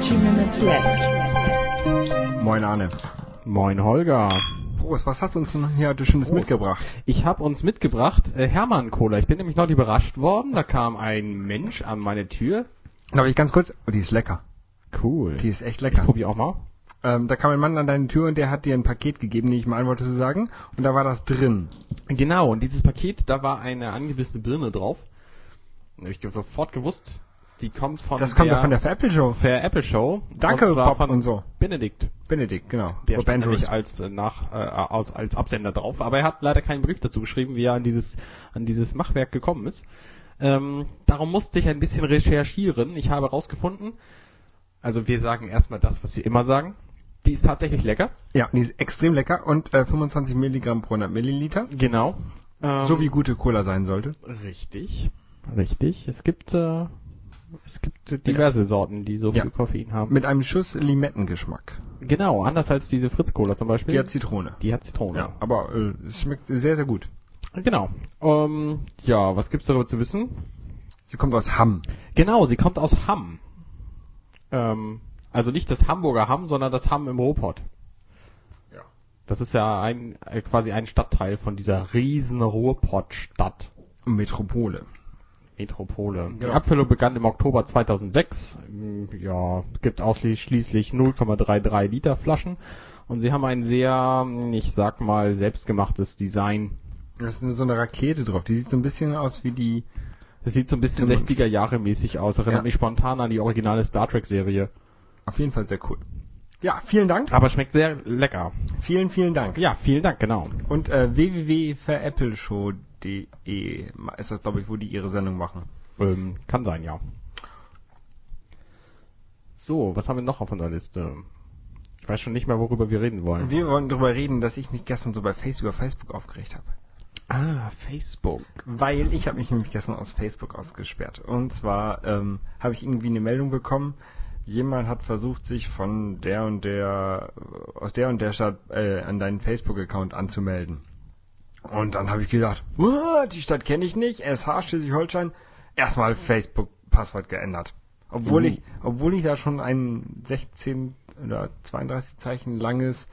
Dirty Minutes Left. Moin Arne. Moin Holger. Prost, was hast du uns denn hier heute Schönes Prost. mitgebracht? Ich habe uns mitgebracht äh, Hermann Cola. Ich bin nämlich noch überrascht worden. Da kam ein Mensch an meine Tür. Darf ich ganz kurz? Oh, die ist lecker. Cool. Die ist echt ich lecker. probier auch mal. Ähm, da kam ein Mann an deine Tür und der hat dir ein Paket gegeben, nehme ich mal an, wolltest du sagen. Und da war das drin. Genau, und dieses Paket, da war eine angebissene Birne drauf. Da habe ich sofort gewusst, die kommt von Das kommt der, doch von der Apple Show. Fair Apple Show. Danke, und Bob von und so. Benedikt. Benedikt, genau. Der Bob stand nämlich als, äh, nach, äh, als, als Absender drauf. Aber er hat leider keinen Brief dazu geschrieben, wie er an dieses, an dieses Machwerk gekommen ist. Ähm, darum musste ich ein bisschen recherchieren. Ich habe herausgefunden, also wir sagen erstmal das, was wir immer sagen. Die ist tatsächlich lecker. Ja, die ist extrem lecker und äh, 25 Milligramm pro 100 Milliliter. Genau. Ähm, So wie gute Cola sein sollte. Richtig. Richtig. Es gibt, äh, es gibt diverse Sorten, die so Ja. viel Koffein haben. Mit einem Schuss Limettengeschmack. genau, anders als diese Fritz-Cola zum Beispiel. Die hat Zitrone. die hat Zitrone. Ja, aber äh, es schmeckt sehr, sehr gut. Genau. Ähm, ja, was gibt's darüber zu wissen? Sie kommt aus Hamm. Genau, sie kommt aus Hamm. Ähm, also nicht das Hamburger Hamm, sondern das Hamm im Ruhrpott. Ja. Das ist ja ein äh, quasi ein Stadtteil von dieser riesen Ruhrpottstadt. Metropole. Metropole. Die Genau. Abfüllung begann im Oktober 2006. Mm, Ja, gibt ausschließlich 0,33 Liter Flaschen. Und sie haben ein sehr, ich sag mal, selbstgemachtes Design. Da ist so eine Rakete drauf. Die sieht so ein bisschen aus wie die. Es sieht so ein bisschen Stimmt. 60er Jahre mäßig aus. Erinnert Ja. mich spontan an die originale Star Trek Serie. Auf jeden Fall sehr cool. Ja, vielen Dank. Aber schmeckt sehr lecker. Vielen, vielen Dank. Ja, vielen Dank, genau. Und äh, www.verappleshow.de ist das, glaube ich, wo die ihre Sendung machen. Ähm, kann sein, ja. So, was haben wir noch auf unserer Liste? Ich weiß schon nicht mehr, worüber wir reden wollen. Wir wollen darüber reden, dass ich mich gestern so bei Facebook, über Facebook aufgeregt habe. Ah, Facebook. Weil ich habe mich nämlich gestern aus Facebook ausgesperrt. Und zwar ähm, habe ich irgendwie eine Meldung bekommen, jemand hat versucht, sich von der und der, aus der und der Stadt äh, an deinen Facebook-Account anzumelden. Und dann habe ich gedacht, "What? die Stadt kenne ich nicht, SH Schleswig-Holstein, erstmal Facebook-Passwort geändert. Obwohl Uh. ich, obwohl ich da schon ein 16 oder 32 Zeichen langes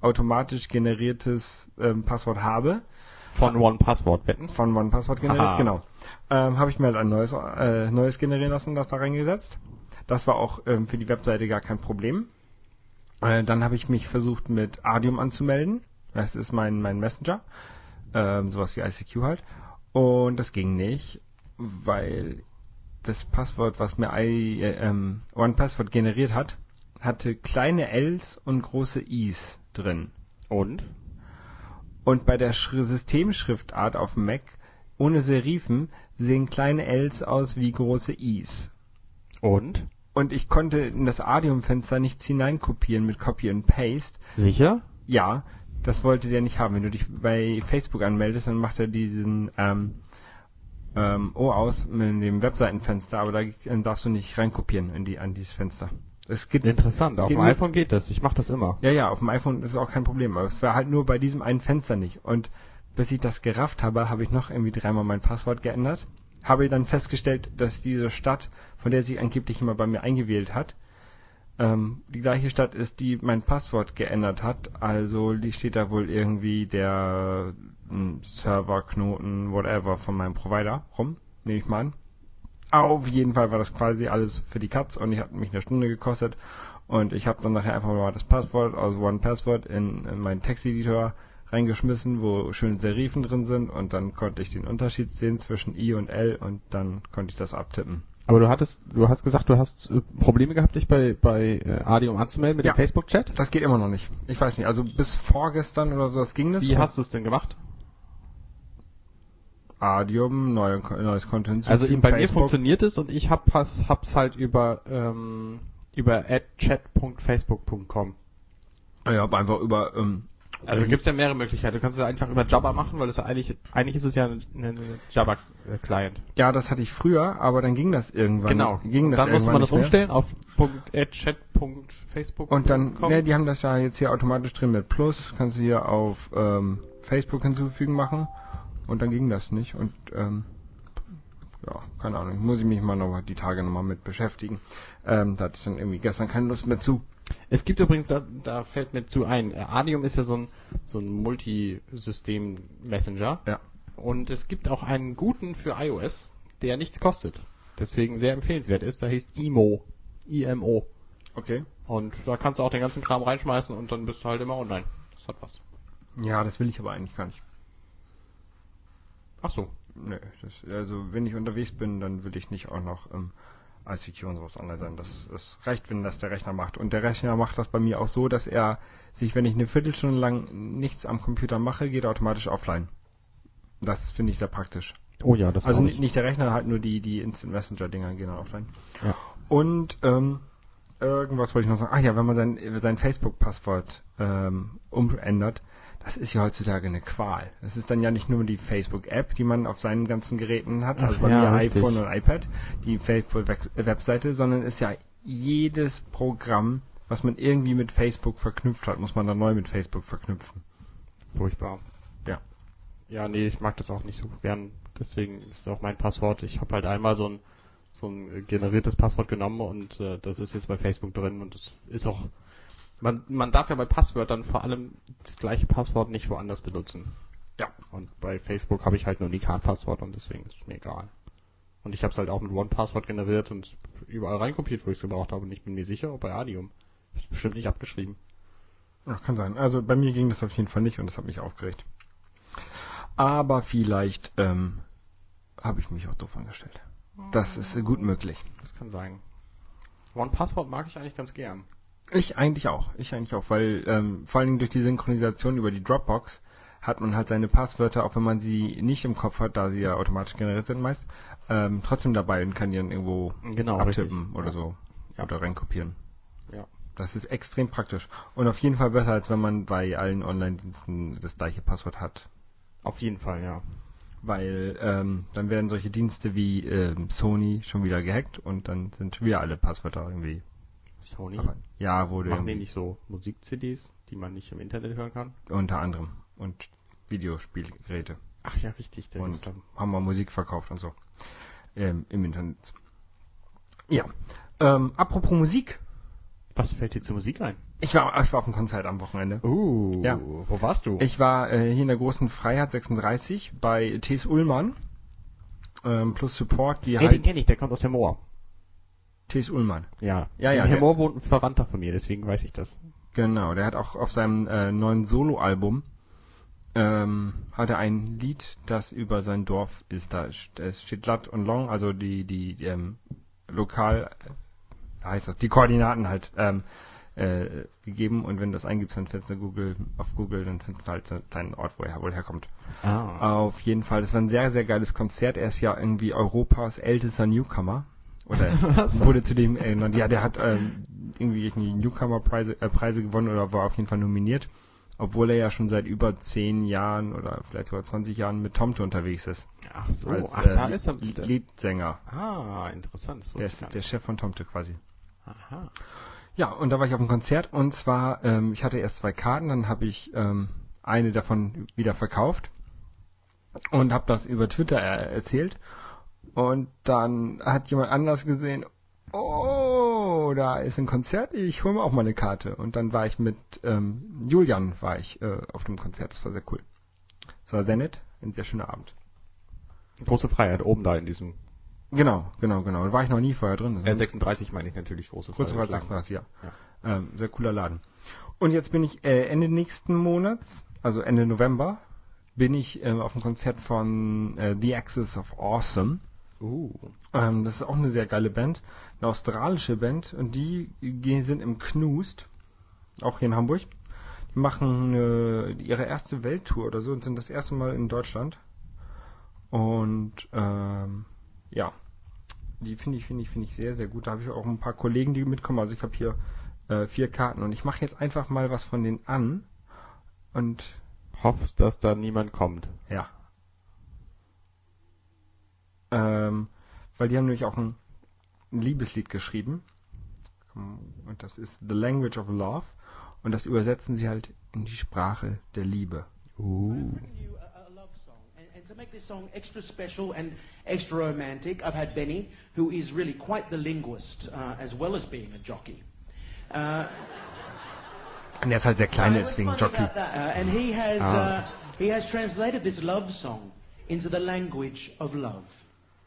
automatisch generiertes ähm, Passwort habe, Von One Password wetten. von OnePassword generiert, Aha. genau. Ähm, habe ich mir halt ein neues, äh, neues generieren lassen, das da reingesetzt. Das war auch ähm, für die Webseite gar kein Problem. Äh, dann habe ich mich versucht mit Adium anzumelden. Das ist mein, mein Messenger. Ähm, sowas wie ICQ halt. Und das ging nicht, weil das Passwort, was mir I, äh, ähm, OnePassword generiert hat, hatte kleine Ls und große Is drin. Und? Und bei der Schri Systemschriftart auf dem Mac ohne Serifen sehen kleine Ls aus wie große Is. Und? Und ich konnte in das Adium-Fenster nichts hineinkopieren mit Copy and Paste. Sicher? Ja, das wollte der nicht haben. Wenn du dich bei Facebook anmeldest, dann macht er diesen ähm, ähm, O aus mit dem Webseitenfenster, aber da äh, darfst du nicht reinkopieren in die an dieses Fenster. Es gibt Interessant. Auf Geht dem nur- iPhone geht das. Ich mache das immer. Ja, ja, auf dem iPhone ist es auch kein Problem, aber es war halt nur bei diesem einen Fenster nicht. Und bis ich das gerafft habe, habe ich noch irgendwie dreimal mein Passwort geändert. Habe dann festgestellt, dass diese Stadt, von der sie angeblich immer bei mir eingewählt hat, ähm, die gleiche Stadt ist, die mein Passwort geändert hat. Also die steht da wohl irgendwie der ähm, Serverknoten, whatever, von meinem Provider rum, nehme ich mal an. Auf jeden Fall war das quasi alles für die Katz und ich hat mich eine Stunde gekostet und ich habe dann nachher einfach mal das Passwort aus OnePassword in, in meinen Texteditor reingeschmissen, wo schön Serifen drin sind und dann konnte ich den Unterschied sehen zwischen I und L und dann konnte ich das abtippen. Aber du hattest, du hast gesagt, du hast äh, Probleme gehabt, dich bei, bei äh, Adium anzumelden mit Ja. dem Facebook-Chat? Das geht immer noch nicht. Ich weiß nicht, also bis vorgestern oder so, das ging das. Wie hast du es denn gemacht? Adium, neue, neues hinzufügen, Also bei mir Facebook. funktioniert es und ich hab, hab's halt über, ähm, über chat.facebook.com. Ja, hab einfach über, ähm, Also gibt's ja mehrere Möglichkeiten. Du kannst es einfach über Jabba machen, weil es ja eigentlich, eigentlich ist es ja ein ein Jabba-Client. ja, das hatte ich früher, aber dann ging das irgendwann. Genau. Ging das dann muss irgendwann man das nicht mehr. umstellen auf .chat.facebook. Und dann, ne, die haben das ja jetzt hier automatisch drin mit Plus, kannst du hier auf ähm, Facebook hinzufügen machen und dann ging das nicht und ähm, ja, keine Ahnung, muss ich mich mal noch die Tage nochmal mit beschäftigen. Ähm, da hatte ich dann irgendwie gestern keine Lust mehr zu. Es gibt übrigens, da, da fällt mir zu ein, äh, Adium ist ja so ein, so ein Multisystem-Messenger. Ja. Und es gibt auch einen guten für iOS, der nichts kostet. Deswegen sehr empfehlenswert ist. Der heißt IMO. IMO. Okay. Und da kannst du auch den ganzen Kram reinschmeißen und dann bist du halt immer online. Das hat was. Ja, das will ich aber eigentlich gar nicht. Ach so. Nee, das, also wenn ich unterwegs bin, dann will ich nicht auch noch ähm, ICQ und sowas online sein. Das, das reicht, wenn das der Rechner macht. Und der Rechner macht das bei mir auch so, dass er sich, wenn ich eine Viertelstunde lang nichts am Computer mache, geht er automatisch offline. Das finde ich sehr praktisch. Oh ja, das Also nicht, ich. nicht der Rechner, halt nur die, die Instant Messenger Dinger gehen dann offline. Ja. Und ähm, irgendwas wollte ich noch sagen. Ach ja, wenn man sein, sein Facebook-Passwort ähm, umändert, das ist ja heutzutage eine Qual. Das ist dann ja nicht nur die Facebook-App, die man auf seinen ganzen Geräten hat, also bei ja, mir richtig. iPhone und iPad, die Facebook-Webseite, sondern ist ja jedes Programm, was man irgendwie mit Facebook verknüpft hat, muss man dann neu mit Facebook verknüpfen. Furchtbar. Ja. Ja, nee, ich mag das auch nicht so gern. Deswegen ist es auch mein Passwort. Ich habe halt einmal so ein so ein generiertes Passwort genommen und äh, das ist jetzt bei Facebook drin und das ist auch man man darf ja bei Passwörtern vor allem das gleiche Passwort nicht woanders benutzen. Ja. Und bei Facebook habe ich halt nur ein Unikat-Passwort und deswegen ist es mir egal. Und ich habe es halt auch mit One-Passwort generiert und überall reinkopiert, wo ich es gebraucht habe. Und ich bin mir sicher, ob bei Adium. Ist bestimmt nicht abgeschrieben. Ja, kann sein. Also bei mir ging das auf jeden Fall nicht und das hat mich aufgeregt. Aber vielleicht ähm, habe ich mich auch doof angestellt. Das ist gut möglich. Das kann sein. One-Passwort mag ich eigentlich ganz gern. Ich eigentlich auch. Ich eigentlich auch, weil ähm, vor allen Dingen durch die Synchronisation über die Dropbox hat man halt seine Passwörter, auch wenn man sie nicht im Kopf hat, da sie ja automatisch generiert sind meist, ähm, trotzdem dabei und kann die dann irgendwo Genau, abtippen richtig. oder Ja. so. Ja. Oder reinkopieren. Ja. Das ist extrem praktisch. Und auf jeden Fall besser, als wenn man bei allen Online-Diensten das gleiche Passwort hat. Auf jeden Fall, ja. Weil ähm, dann werden solche Dienste wie ähm, Sony schon wieder gehackt und dann sind schon wieder alle Passwörter irgendwie. Sony. Ja, wurde Machen die nicht so Musik-CDs, die man nicht im Internet hören kann? unter anderem. Und Videospielgeräte. Ach ja, richtig. Der und haben wir Musik verkauft und so. Ähm, Im Internet. Ja. Ähm, apropos Musik. Was fällt dir zur Musik ein? Ich war, ich war auf einem Konzert am Wochenende. Uh, Ja. wo warst du? Ich war äh, hier in der großen Freiheit 36 bei T.S. Ullmann. Ähm, plus Support, die hey, den halt. kenne ich, der kommt aus Hemmoor. T.S. Ullmann. Ja. Ja, ja, In der- Hemmoor wohnt ein Verwandter von mir, deswegen weiß ich das. Genau, der hat auch auf seinem äh, neuen Soloalbum ähm, hat er ein Lied, das über sein Dorf ist. Da es steht Lat und Long, also die die, die ähm, lokal äh, heißt das, die Koordinaten halt ähm, äh, gegeben und wenn du das eingibst, dann findest du Google auf Google, dann findest du halt so einen kleinen Ort, wo er wohl herkommt. Ah. Auf jeden Fall, das war ein sehr, sehr geiles Konzert. Er ist ja irgendwie Europas ältester Newcomer. Oder Was? wurde zu dem erinnert. Ja, der hat ähm, irgendwie Newcomer-Preise äh, Preise gewonnen oder war auf jeden Fall nominiert. Obwohl er ja schon seit über zehn Jahren oder vielleicht sogar 20 Jahren mit Tomte unterwegs ist. Ach so, als ach, äh, da ist er. Lied- Liedsänger. Ah, interessant. Das Der ist der. Chef von Tomte quasi. Aha. Ja, und da war ich auf dem Konzert und zwar, ähm, ich hatte erst zwei Karten, dann habe ich ähm, eine davon wieder verkauft und habe das über Twitter er erzählt und dann hat jemand anders gesehen, oh, da ist ein Konzert, ich hole mir auch mal eine Karte und dann war ich mit ähm, Julian war ich äh, auf dem Konzert, das war sehr cool. Es war sehr nett, ein sehr schöner Abend. Große Freiheit, oben da in diesem. Genau, genau, genau. Da war ich noch nie vorher drin. Das Äh, ist 36 meine ich natürlich, große Kurz vor Freiheit. 36, ja. Ähm, sehr cooler Laden. Und jetzt bin ich äh, Ende nächsten Monats, also Ende November, bin ich ähm, auf dem Konzert von äh, The Axis of Awesome. Uh. Ähm, das ist auch eine sehr geile Band, eine australische Band und die sind im Knust, auch hier in Hamburg. Die machen äh, ihre erste Welttour oder so und sind das erste Mal in Deutschland. Und ähm, ja, die finde ich, finde ich, finde ich sehr, sehr gut. Da habe ich auch ein paar Kollegen, die mitkommen. Also ich habe hier äh, vier Karten und ich mache jetzt einfach mal was von denen an. Und Hoffst, dass da niemand kommt. ja. Ähm, weil die haben nämlich auch ein, ein Liebeslied geschrieben. Und das ist The Language of Love. Und das übersetzen sie halt in die Sprache der Liebe. Uh. and, and to make this song extra special and extra romantic, I've had Benny, who is really quite the linguist, uh, as well as being a jockey. Uh, Und er ist halt sehr klein, so deswegen Jockey. that, uh, and he has Ah. uh, he has translated this love song into the language of love,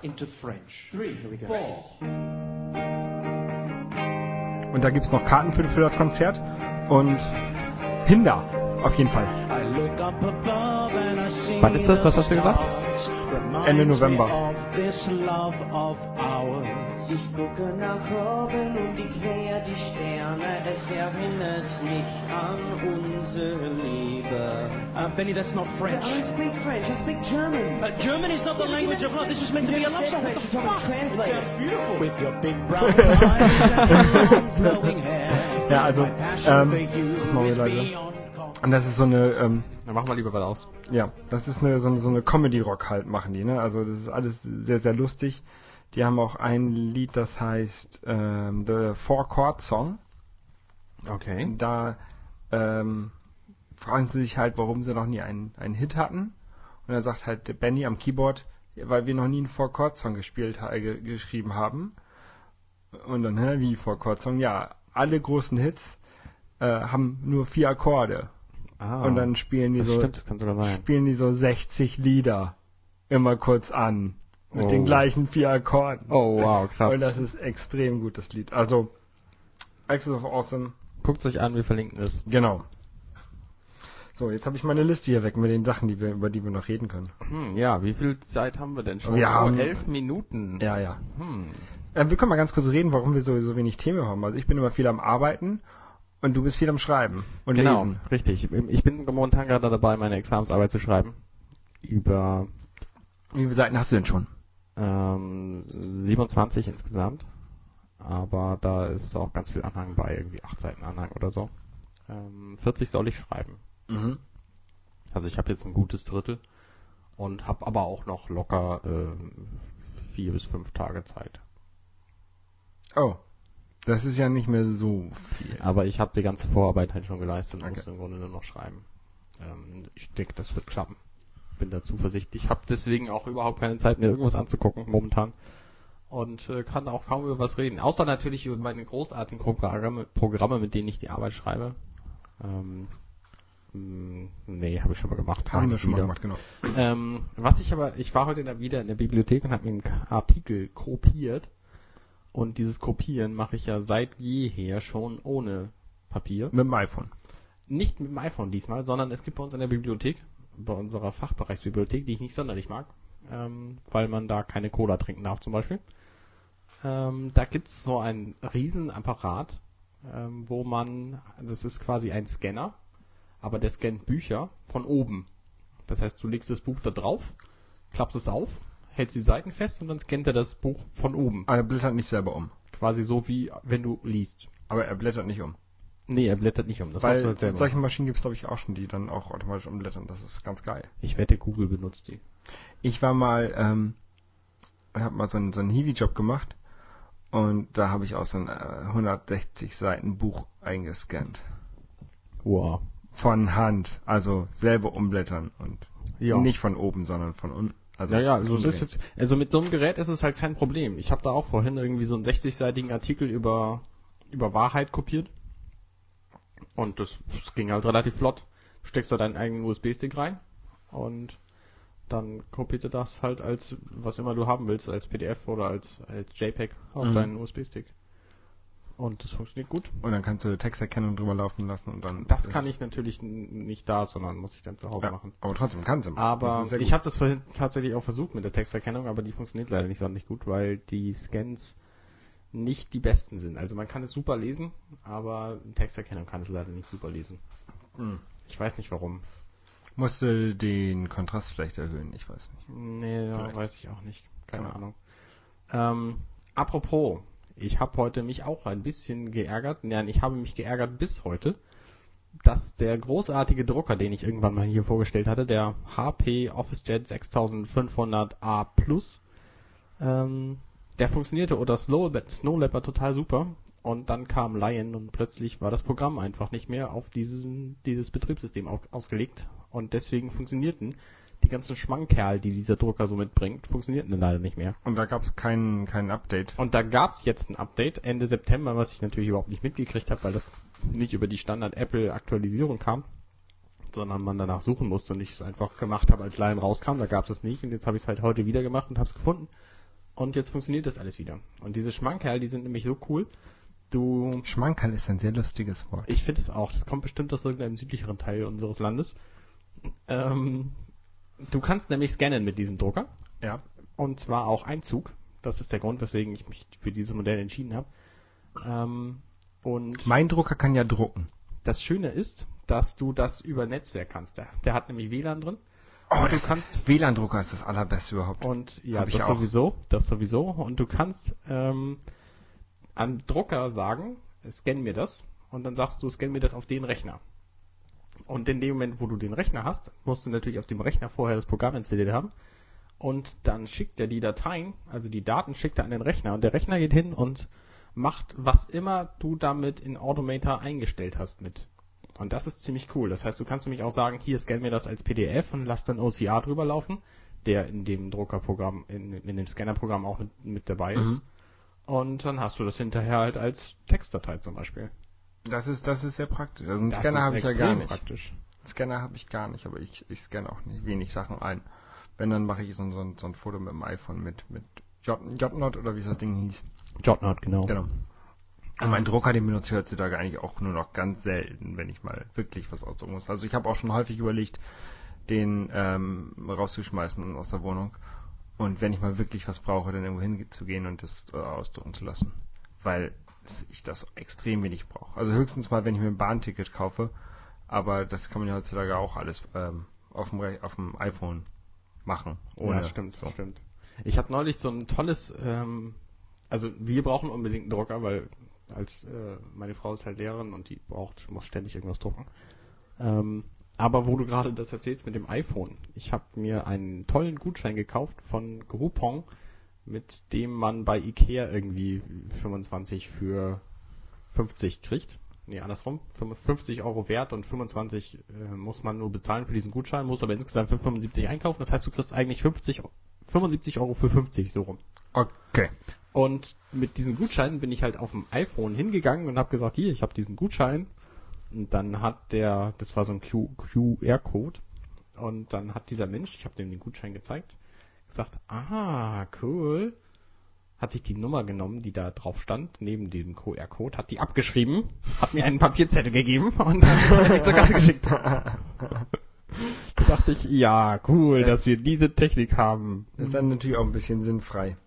into French. Three, here we go. Four. Und da gibt's noch Karten für, für das Konzert. Und Hinder, auf jeden Fall. I look up above Wann ist das? Was hast du gesagt? Ende November. of this love of ours. Ich gucke nach oben und ich sehe die Sterne, es erinnert mich an unsere Liebe. Uh, Benny, that's not I French. don't speak French, I speak German. Uh, German is not the language of love. This was meant to be a love song. What the fuck? translate It beautiful. With your big brown eyes and your long flowing hair. Ja, also, My passion ähm, is leider. beyond compare. Und das ist so eine, ähm, Dann machen wir lieber was aus. Ja, das ist eine, so eine, so eine Comedy-Rock halt machen die, ne? Also das ist alles sehr, sehr lustig. Die haben auch ein Lied, das heißt ähm, The Four Chord Song. Okay. Da ähm, fragen sie sich halt, warum sie noch nie einen, einen Hit hatten. Und er sagt halt Benny am Keyboard, weil wir noch nie einen Four Chord Song gespielt ge geschrieben haben. Und dann, hä, wie Four Chord Song? Ja, alle großen Hits äh, haben nur vier Akkorde. Ah, Und dann spielen die so stimmt, spielen die so 60 Lieder immer kurz an. Mit Oh. den gleichen vier Akkorden. Oh, wow, krass. Und das ist extrem gutes Lied. Also, Axis of Awesome, Guckt euch an, wir verlinken es. genau. So, jetzt habe ich meine Liste hier weg mit den Sachen, die wir, über die wir noch reden können. Hm, ja, wie viel Zeit haben wir denn schon? Wir oh, haben- elf Minuten. Ja, ja. Hm. Äh, wir können mal ganz kurz reden, warum wir so, so wenig Themen haben. Also ich bin immer viel am Arbeiten und du bist viel am Schreiben und Genau, Lesen. richtig. Ich bin momentan gerade dabei, meine Examensarbeit zu schreiben. Über Wie viele Seiten hast du denn schon? ähm, 27 insgesamt. Aber da ist auch ganz viel Anhang bei, irgendwie 8 Seiten Anhang oder so. Ähm, 40 soll ich schreiben. Mhm. Also ich habe jetzt ein gutes Drittel und habe aber auch noch locker äh, vier bis fünf Tage Zeit. Oh, das ist ja nicht mehr so viel. Aber ich habe die ganze Vorarbeit halt schon geleistet und Okay. muss im Grunde nur noch schreiben. Ähm, ich denke, das wird klappen. Bin da zuversichtlich. Ich habe deswegen auch überhaupt keine Zeit mehr, irgendwas anzugucken momentan. Und äh, kann auch kaum über was reden. Außer natürlich über meine großartigen Programme, Programme mit denen ich die Arbeit schreibe. Ähm, mh, nee, habe ich schon mal gemacht. Mach Haben ich wir schon mal wieder. gemacht, genau. Ähm, was ich aber, ich war heute wieder in der Bibliothek und habe mir einen Artikel kopiert. Und dieses Kopieren mache ich ja seit jeher schon ohne Papier. Mit dem iPhone. Nicht mit dem iPhone diesmal, sondern es gibt bei uns in der Bibliothek, bei unserer Fachbereichsbibliothek, die ich nicht sonderlich mag, ähm, weil man da keine Cola trinken darf zum Beispiel. Ähm, da gibt's so einen riesen Apparat, ähm, wo man, das ist quasi ein Scanner, aber der scannt Bücher von oben. Das heißt, du legst das Buch da drauf, klappst es auf, hältst die Seiten fest und dann scannt er das Buch von oben. Aber er blättert nicht selber um. Quasi so wie wenn du liest. Aber er blättert nicht um. Nee, er blättert nicht um. Das Weil halt selber. solche Maschinen gibt es, glaube ich, auch schon, die dann auch automatisch umblättern. Das ist ganz geil. Ich wette, Google benutzt die. Ich war mal, ähm, habe mal so einen, so einen Hiwi-Job gemacht und da habe ich auch so ein äh, 160 Seiten Buch eingescannt. Wow. Von Hand, also selber umblättern und Ja. nicht von oben, sondern von unten. Also Ja, ja, also, ist jetzt, also mit so einem Gerät ist es halt kein Problem. Ich habe da auch vorhin irgendwie so einen 60-seitigen Artikel über, über Wahrheit kopiert. Und das, das ging halt relativ flott. Du steckst da deinen eigenen USB-Stick rein und dann kopiert er das halt als, was immer du haben willst, als PDF oder als, als JPEG auf Mhm. deinen USB-Stick. Und das funktioniert gut. Und dann kannst du Texterkennung drüber laufen lassen und dann. Das kann ich natürlich nicht da, sondern muss ich dann zu Hause ja, machen. Aber trotzdem kannst du. Aber ist sehr ich habe das vorhin tatsächlich auch versucht mit der Texterkennung, aber die funktioniert leider nicht sonderlich gut, weil die Scans nicht die besten sind. Also man kann es super lesen, aber Texterkennung kann es leider nicht super lesen. Hm. Ich weiß nicht warum. Musst du den Kontrast vielleicht erhöhen, ich weiß nicht. Nee, ja, weiß ich auch nicht. Keine Keine Ahnung. Ähm, apropos, ich habe heute mich auch ein bisschen geärgert. Nein, ich habe mich geärgert bis heute, dass der großartige Drucker, den ich irgendwann mal hier vorgestellt hatte, der HP OfficeJet 6500A Plus, ähm, der funktionierte oder Snow, Snow Leopard total super. Und dann kam Lion und plötzlich war das Programm einfach nicht mehr auf diesen, dieses Betriebssystem au- ausgelegt. Und deswegen funktionierten ganzen Schmankerl, die dieser Drucker so mitbringt, funktionierten dann leider nicht mehr. Und da gab es kein, kein Update. Und da gab's jetzt ein Update Ende September, was ich natürlich überhaupt nicht mitgekriegt habe, weil das nicht über die Standard Apple Aktualisierung kam, sondern man danach suchen musste und ich es einfach gemacht habe, als Lion rauskam. Da gab's es nicht und jetzt habe ich es halt heute wieder gemacht und habe es gefunden. Und jetzt funktioniert das alles wieder. Und diese Schmankerl, die sind nämlich so cool. Du Schmankerl ist ein sehr lustiges Wort. ich finde es auch. Das kommt bestimmt aus irgendeinem südlicheren Teil unseres Landes. Ähm, du kannst nämlich scannen mit diesem Drucker. ja. Und zwar auch Einzug. Das ist der Grund, weswegen ich mich für dieses Modell entschieden habe. Ähm, und Mein Drucker kann ja drucken. das Schöne ist, dass du das über Netzwerk kannst. Der, der hat nämlich WLAN drin. Oh, du kannst WLAN-Drucker ist das allerbeste überhaupt. und ja, das sowieso, das sowieso. Und du kannst ähm, an Drucker sagen, scan mir das. Und dann sagst du, scan mir das auf den Rechner. Und in dem Moment, wo du den Rechner hast, musst du natürlich auf dem Rechner vorher das Programm installiert haben. Und dann schickt er die Dateien, also die Daten schickt er an den Rechner. Und der Rechner geht hin und macht, was immer du damit in Automator eingestellt hast mit. Und das ist ziemlich cool. Das heißt, du kannst nämlich auch sagen, hier scan mir das als PDF und lass dann OCR drüber laufen, der in dem Druckerprogramm, in, in dem Scannerprogramm auch mit, mit dabei ist. Mhm. Und dann hast du das hinterher halt als Textdatei zum Beispiel. Das ist, das ist sehr praktisch. Also einen Das Scanner habe ich ja gar nicht. praktisch. Einen Scanner habe ich gar nicht, aber ich, ich scanne auch nicht wenig Sachen ein. Wenn, dann mache ich so, ein- so, ein- so ein Foto mit dem iPhone mit, mit J- JNOT oder wie das Ding hieß. JotNot, genau. Genau. Und mein Drucker, den benutze ich heutzutage eigentlich auch nur noch ganz selten, wenn ich mal wirklich was ausdrucken muss. Also ich habe auch schon häufig überlegt, den ähm, rauszuschmeißen aus der Wohnung. Und wenn ich mal wirklich was brauche, dann irgendwo hinzugehen und das äh, ausdrucken zu lassen. Weil es- ich das extrem wenig brauche. Also höchstens mal, wenn ich mir ein Bahnticket kaufe. Aber das kann man ja heutzutage auch alles ähm, auf, dem, auf dem iPhone machen. Ohne ja, stimmt, so. stimmt. Ich habe neulich so ein tolles, ähm, also wir brauchen unbedingt einen Drucker, weil als äh, meine Frau ist halt Lehrerin und die braucht, muss ständig irgendwas drucken. Ähm, aber wo du gerade das erzählst mit dem iPhone, ich habe mir einen tollen Gutschein gekauft von Groupon, mit dem man bei Ikea irgendwie 25 für 50 kriegt. Nee, andersrum. 50 Euro wert und 25 äh, muss man nur bezahlen für diesen Gutschein, muss aber insgesamt für 75 einkaufen. Das heißt, du kriegst eigentlich 50, 75 Euro für 50 so rum. Okay. Und mit diesem Gutschein bin ich halt auf dem iPhone hingegangen und habe gesagt, hier, ich habe diesen Gutschein. Und dann hat der, das war so ein QR-Code. Und dann hat dieser Mensch, ich habe dem den Gutschein gezeigt, gesagt, ah, cool. Hat sich die Nummer genommen, die da drauf stand, neben dem QR-Code, hat die abgeschrieben, hat mir einen Papierzettel gegeben und dann hat mich zur Kasse geschickt. Da dachte ich, ja, cool, Das- dass wir diese Technik haben. Ist dann natürlich auch ein bisschen sinnfrei.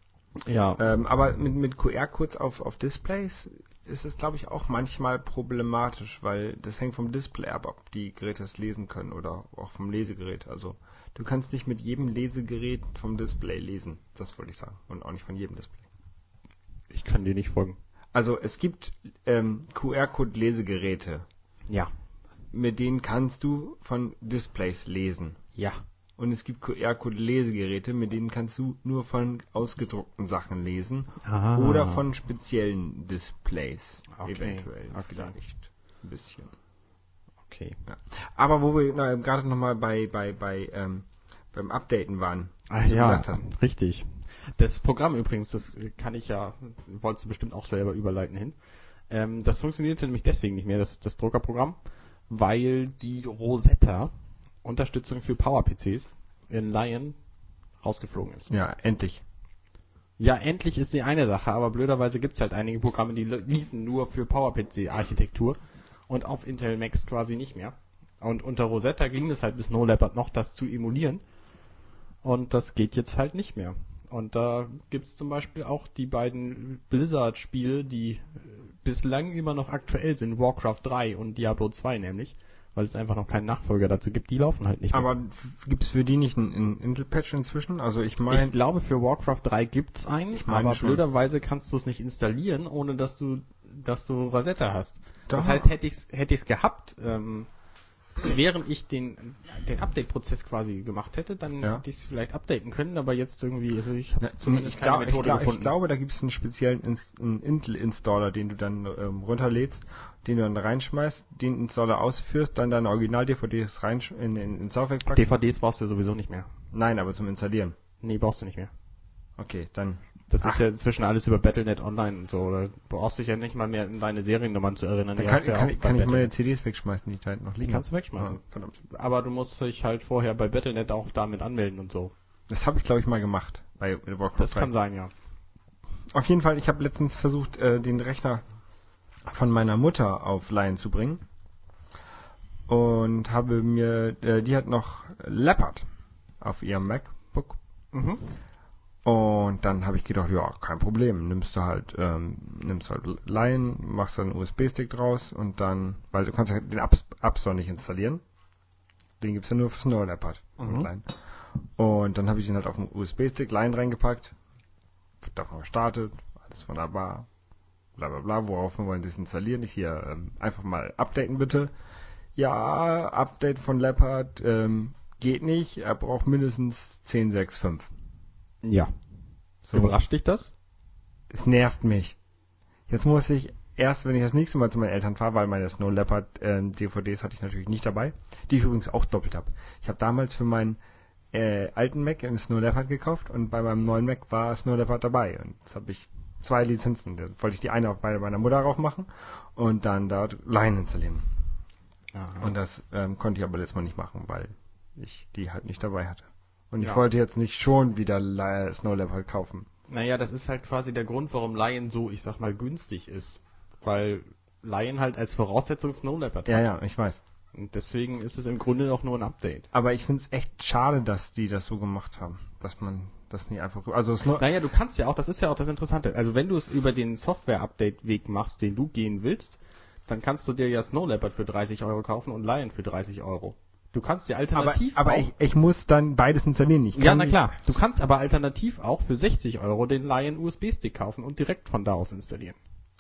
Ja. Ähm, aber mit, mit QR-Codes auf, auf Displays ist es, glaube ich, auch manchmal problematisch, weil das hängt vom Display ab, ob die Geräte es lesen können oder auch vom Lesegerät. Also du kannst nicht mit jedem Lesegerät vom Display lesen, das wollte ich sagen. Und auch nicht von jedem Display. Ich kann dir nicht folgen. Also es gibt ähm, QR-Code-Lesegeräte, Ja. mit denen kannst du von Displays lesen. Ja. Und es gibt QR-Code-Lesegeräte, mit denen kannst du nur von ausgedruckten Sachen lesen Ah. oder von speziellen Displays. Okay, Eventuell okay. vielleicht ein bisschen. Okay. Ja. Aber wo wir gerade nochmal bei, bei, bei ähm, beim Updaten waren, Ach ja, gesagt hast. richtig. Das Programm übrigens, das kann ich ja, wolltest du bestimmt auch selber überleiten hin. Ähm, das funktionierte nämlich deswegen nicht mehr, das, das Druckerprogramm, weil die Rosetta Unterstützung für Power-PCs in Lion rausgeflogen ist. Ja, endlich. Ja, endlich ist die eine Sache, aber blöderweise gibt's halt einige Programme, die li- liefen nur für PowerPC-Architektur und auf Intel Max quasi nicht mehr. Und unter Rosetta ging es halt bis No Leopard noch, das zu emulieren. Und das geht jetzt halt nicht mehr. Und da gibt's zum Beispiel auch die beiden Blizzard-Spiele, die äh, bislang immer noch aktuell sind, Warcraft 3 und Diablo 2 nämlich, weil es einfach noch keinen Nachfolger dazu gibt, die laufen halt nicht mehr. Aber f- gibt's für die nicht einen, einen Intel-Patch inzwischen? Also ich meine, Ich glaube, für Warcraft 3 gibt's einen, Ich aber schon. blöderweise kannst du es nicht installieren, ohne dass du, dass du Rosetta hast. Das Da- heißt, hätte ich's, hätte ich's gehabt, ähm, während ich den, den Update-Prozess quasi gemacht hätte, dann Ja. hätte ich es vielleicht updaten können, aber jetzt irgendwie, also ich habe zumindest ich, keine glaub, ich, Methode glaub, ich gefunden. glaube, da gibt es einen speziellen Ins einen Intel-Installer, den du dann ähm, runterlädst, den du dann reinschmeißt, den Installer ausführst, dann deine Original-DVDs rein in, in, in Laufwerk packst. DVDs brauchst du sowieso nicht mehr. Nein, aber zum Installieren. Nee, brauchst du nicht mehr. Okay, dann. Das Ach. ist ja inzwischen alles über Battlenet Online und so. Da brauchst dich ja nicht mal mehr an deine Seriennummern zu erinnern. Dann Die kann, du ja kann, kann ich meine. CDs wegschmeißen, die da hinten noch liegen. kannst du wegschmeißen. Verdammt. Aber du musst dich halt vorher bei Battlenet auch damit anmelden und so. Das habe ich, glaube ich, mal gemacht bei Warcraft Das 3. kann sein, ja. Auf jeden Fall, ich habe letztens versucht, äh, den Rechner von meiner Mutter auf Lion zu bringen. Und habe mir, äh, die hat noch Leopard auf ihrem MacBook. Mhm. Und dann habe ich gedacht, ja, kein Problem. Nimmst du halt, ähm, nimmst halt Lion, machst dann einen USB-Stick draus und dann, weil du kannst ja den App, Store nicht installieren. Den gibt's ja nur für Snow Leopard Mhm. und Lion. Und dann habe ich den halt auf den USB-Stick Lion reingepackt, davon gestartet, alles wunderbar, bla bla bla, worauf wollen sie es installieren? Ich hier ähm, einfach mal updaten bitte. Ja, Update von Leopard ähm, geht nicht, er braucht mindestens 10.6.5. Ja. So. Überrascht dich das? Es nervt mich. Jetzt muss ich erst, wenn ich das nächste Mal zu meinen Eltern fahre, weil meine Snow Leopard ähm, DVDs hatte ich natürlich nicht dabei, die ich übrigens auch doppelt habe. Ich habe damals für meinen äh, alten Mac einen Snow Leopard gekauft und bei meinem neuen Mac war Snow Leopard dabei. Und jetzt habe ich zwei Lizenzen. Da wollte ich die eine auf bei meiner Mutter drauf machen und dann dort Line installieren. Und das ähm, konnte ich aber letztes Mal nicht machen, weil ich die halt nicht dabei hatte. Und ich Ja. wollte jetzt nicht schon wieder Snow Leopard kaufen. Naja, das ist halt quasi der Grund, warum Lion so, ich sag mal, günstig ist. Weil Lion halt als Voraussetzung Snow Leopard Ja, hat. ja, ich weiß. Und deswegen ist es im Grunde auch nur ein Update. Aber ich finde es echt schade, dass die das so gemacht haben. Dass man das nicht einfach. Also Snow. Naja, du kannst ja auch, das ist ja auch das Interessante. Also wenn du es über den Software-Update-Weg machst, den du gehen willst, dann kannst du dir ja Snow Leopard für 30 Euro kaufen und Lion für 30 Euro. Du kannst aber alternativ aber auch, ich, ich muss dann beides installieren. Ich ja, na klar. Du kannst aber alternativ auch für 60 Euro den Lion USB-Stick kaufen und direkt von da aus installieren.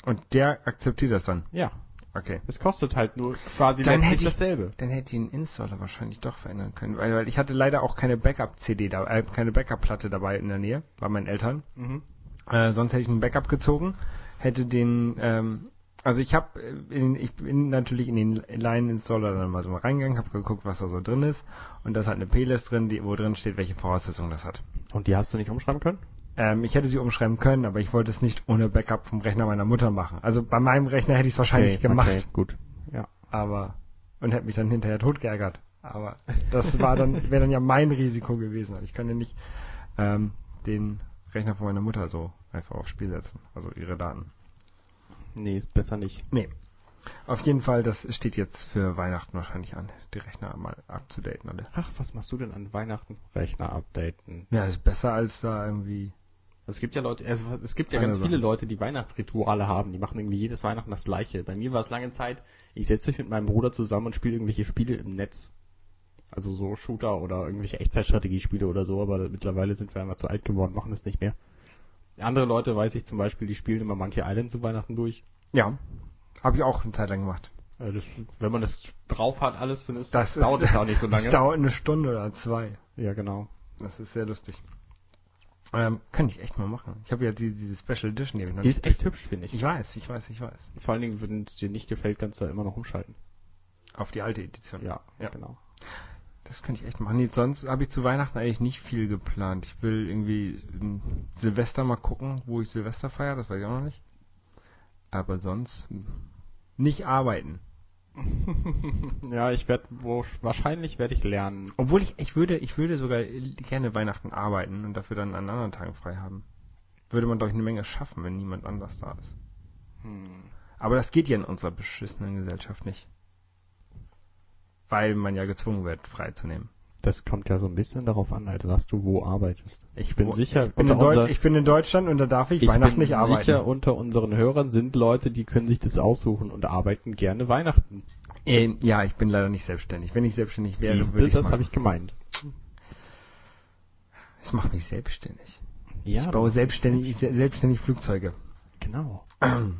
Und der akzeptiert das dann. Ja. Okay. Es kostet halt nur quasi Dann letztlich hätte ich- dasselbe. Dann hätte ich den Installer wahrscheinlich doch verändern können. Weil, weil ich hatte leider auch keine Backup-CD da, äh, keine Backup-Platte dabei in der Nähe, bei meinen Eltern. Mhm. Äh, sonst hätte ich einen Backup gezogen, hätte den, ähm, also ich habe, ich bin natürlich in den Line-Installer dann mal so mal reingegangen, habe geguckt, was da so drin ist und da ist halt eine Playlist drin, die, wo drin steht, welche Voraussetzungen das hat. Und die hast du nicht umschreiben können? Ähm, ich hätte sie umschreiben können, aber ich wollte es nicht ohne Backup vom Rechner meiner Mutter machen. Also bei meinem Rechner hätte ich es wahrscheinlich gemacht, Okay, gut. Ja. aber und hätte mich dann hinterher tot geärgert. Aber das war dann wäre dann ja mein Risiko gewesen. Ich kann ja nicht ähm, den Rechner von meiner Mutter so einfach aufs Spiel setzen, also ihre Daten. Nee, besser nicht. Nee. Auf jeden Fall, das steht jetzt für Weihnachten wahrscheinlich an, die Rechner mal abzudaten alle. Ach, was machst du denn an Weihnachten? Rechner updaten. Ja, ist besser als da irgendwie. Es gibt ja Leute, es, es gibt ja ganz viele Sache. Leute, die Weihnachtsrituale haben. Die machen irgendwie jedes Weihnachten das gleiche. Bei mir war es lange Zeit, ich setze mich mit meinem Bruder zusammen und spiele irgendwelche Spiele im Netz. Also so Shooter oder irgendwelche Echtzeitstrategiespiele oder so, aber mittlerweile sind wir einfach zu alt geworden, machen das nicht mehr. Andere Leute weiß ich zum Beispiel, die spielen immer Monkey Island zu Weihnachten durch. Ja, habe ich auch eine Zeit lang gemacht. Äh, Das, wenn man das drauf hat, alles, dann ist Das dauert ist- es auch nicht so Das lange. dauert eine Stunde oder zwei. Ja, genau. Das ist sehr lustig. Ähm, kann ich echt mal machen. Ich habe ja die, diese Special Edition, die, hab ich noch Die ist echt hübsch, finde ich. Ich weiß, ich weiß, ich weiß. Vor allen Dingen, wenn es dir nicht gefällt, kannst du da immer noch umschalten. Auf die alte Edition. Ja, Ja. genau. Das könnte ich echt machen. Nee, sonst habe ich zu Weihnachten eigentlich nicht viel geplant. Ich will irgendwie Silvester mal gucken, wo ich Silvester feiere, das weiß ich auch noch nicht. Aber sonst nicht arbeiten. Ja, ich werde, wahrscheinlich werde ich lernen. Obwohl ich, ich würde, ich würde sogar gerne Weihnachten arbeiten und dafür dann an anderen Tagen frei haben. Würde man, ich, eine Menge schaffen, wenn niemand anders da ist. Hm. Aber das geht ja in unserer beschissenen Gesellschaft nicht. Weil man ja gezwungen wird, frei zu nehmen. Das kommt ja so ein bisschen darauf an, als was du wo arbeitest. Ich bin wo- sicher, ich bin, unser- ich bin in Deutschland und da darf ich, Ich Weihnachten bin nicht arbeiten. sicher, unter unseren Hörern sind Leute, die können sich das aussuchen und arbeiten gerne Weihnachten. Ähm, ja, ich bin leider nicht selbstständig. Wenn ich selbstständig wäre, Siehste, würde ich das habe ich gemeint. Ich mache mich selbstständig. Ja, ich baue selbstständig, selbstständig Flugzeuge. Genau.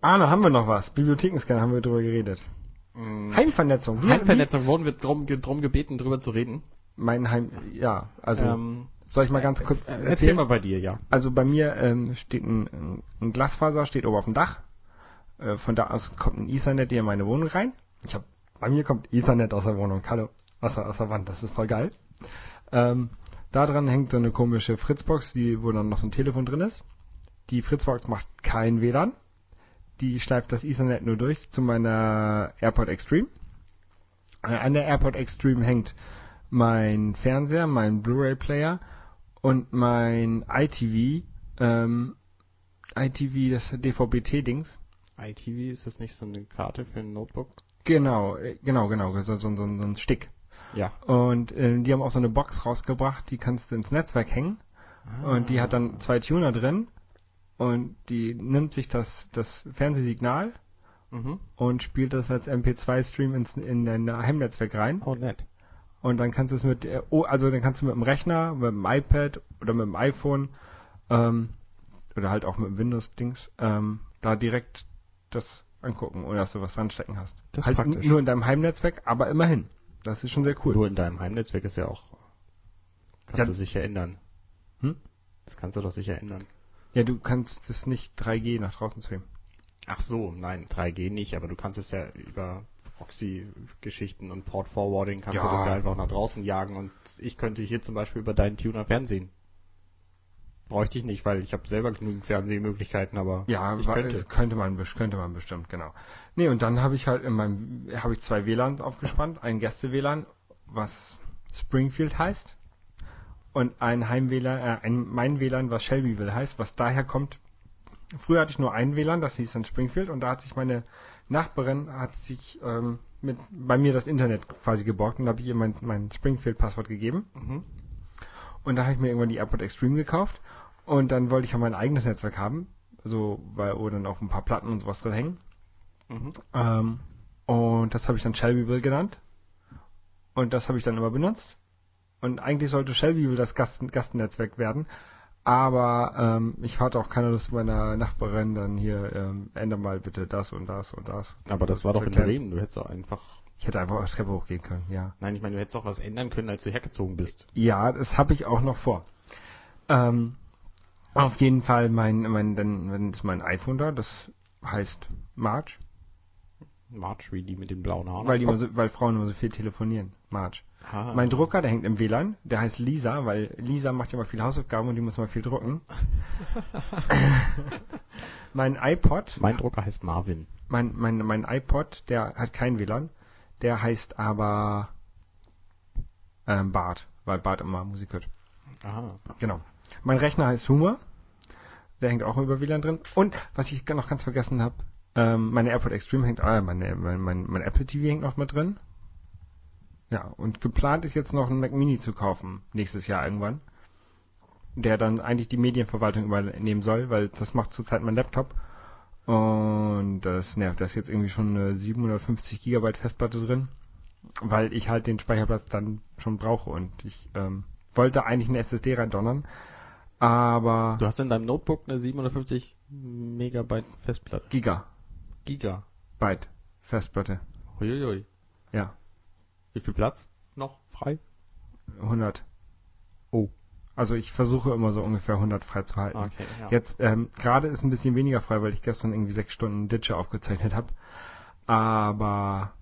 Ah, da haben wir noch was. Bibliothekenscanner haben wir drüber geredet. Heimvernetzung. Wie- Heimvernetzung wurden wir drum, drum gebeten, drüber zu reden. Wie, mein Heim, ja, also Ähm, soll ich mal ganz kurz erzähl erzählen? mal bei dir, ja. Also bei mir ähm, steht ein, ein Glasfaser, steht oben auf dem Dach. Äh, von da aus kommt ein Ethernet in meine Wohnung rein. Ich hab, bei mir kommt Ethernet aus der Wohnung. Hallo, aus der, aus der Wand, das ist voll geil. Ähm, da dran hängt so eine komische Fritzbox, die, wo dann noch so ein Telefon drin ist. Die Fritzbox macht kein WLAN. Die schleift das Ethernet nur durch zu meiner AirPod Extreme. Äh, an der AirPod Extreme hängt mein Fernseher, mein Blu-ray-Player und mein ITV, ähm, ITV, das DVB-T-Dings. iTV, ist das nicht so eine Karte für ein Notebook? Genau, äh, genau, genau, so, so, so, so ein Stick. Ja. Und äh, die haben auch so eine Box rausgebracht, die kannst du ins Netzwerk hängen. Und die hat dann zwei Tuner drin. Und die nimmt sich das, das Fernsehsignal Mhm. und spielt das als MP2-Stream ins, in dein Heimnetzwerk rein. Oh, nett. Und dann kannst du es mit, äh, oh, also dann kannst du mit dem Rechner, mit dem iPad oder mit dem iPhone ähm, oder halt auch mit dem Windows-Dings ähm, da direkt das angucken, ohne dass du was dranstecken hast. Das halt praktisch. nur in deinem Heimnetzwerk, aber immerhin. Das ist schon sehr cool. Nur in deinem Heimnetzwerk ist ja auch, kannst Ja. du sicher ändern. Hm? Das kannst du doch sicher ändern. Ja, du kannst es nicht 3G nach draußen streamen. Ach so, nein, 3G nicht, aber du kannst es ja über Proxy-Geschichten und Port-Forwarding kannst du Ja. das ja einfach nach draußen jagen und ich könnte hier zum Beispiel über deinen Tuner Fernsehen. Bräuchte ich nicht, weil ich habe selber genügend Fernsehmöglichkeiten, aber Ja, ich könnte. könnte man könnte man bestimmt, genau. Nee, und dann habe ich halt in meinem habe ich zwei WLANs aufgespannt, ein Gäste-WLAN, was Springfield heißt und ein Heim-WLAN, äh, ein mein WLAN, was Shelbyville heißt, was daher kommt. Früher hatte ich nur ein WLAN, das hieß dann Springfield und da hat sich meine Nachbarin hat sich ähm, mit bei mir das Internet quasi geborgt und da habe ich ihr mein, mein Springfield-Passwort gegeben. Mhm. Und dann habe ich mir irgendwann die AirPod Extreme gekauft und dann wollte ich ja mein eigenes Netzwerk haben, also weil wo dann auch ein paar Platten und sowas drin hängen. Mhm. Ähm, und das habe ich dann Shelbyville genannt. Und das habe ich dann immer benutzt. Und eigentlich sollte Shelbyville das Gasten Gastennetzwerk werden. Aber ähm, ich hatte auch keine Lust meiner Nachbarin dann hier, ähm, ändere mal bitte das und das und das. Aber das war zu doch in. Bremen, du hättest doch einfach. Ich hätte einfach auf Treppe hochgehen können, ja. Nein, ich meine, du hättest auch was ändern können, als du hergezogen bist. Ja, das habe ich auch noch vor. Ähm, auf jeden Fall mein, mein, dann, dann ist mein iPhone da, das heißt March, Marjorie, die mit den blauen Haaren. weil, die so, weil Frauen immer so viel telefonieren. March. Ah. Mein Drucker, der hängt im WLAN, der heißt Lisa, weil Lisa macht ja immer viel Hausaufgaben und die muss mal viel drucken. mein iPod, Mein Drucker heißt Marvin. mein, mein, mein iPod, der hat kein WLAN, der heißt aber ähm, Bart, weil Bart immer Musik hört. Aha. Genau. Mein Rechner heißt Humor. Der hängt auch über WLAN drin. Und was ich noch ganz vergessen habe, ähm, meine AirPod Extreme hängt, ah, meine, mein, mein, mein Apple TV hängt noch mit drin. Ja, und geplant ist jetzt noch ein Mac Mini zu kaufen, nächstes Jahr irgendwann. Der dann eigentlich die Medienverwaltung übernehmen soll, weil das macht zurzeit mein Laptop. Und das nervt. Da ist jetzt irgendwie schon eine 750 Gigabyte Festplatte drin, weil ich halt den Speicherplatz dann schon brauche und ich ähm, wollte eigentlich eine SSD reindonnern, aber Du hast in deinem Notebook eine 750 Megabyte Festplatte. Gigabyte Giga. Festplatte. Uiuiui. Ja, Wie viel Platz noch frei? 100. Oh. Also ich versuche immer so ungefähr 100 freizuhalten. Okay, ja. Jetzt ähm, gerade ist ein bisschen weniger frei, weil ich gestern irgendwie sechs Stunden Ditcher aufgezeichnet habe. Aber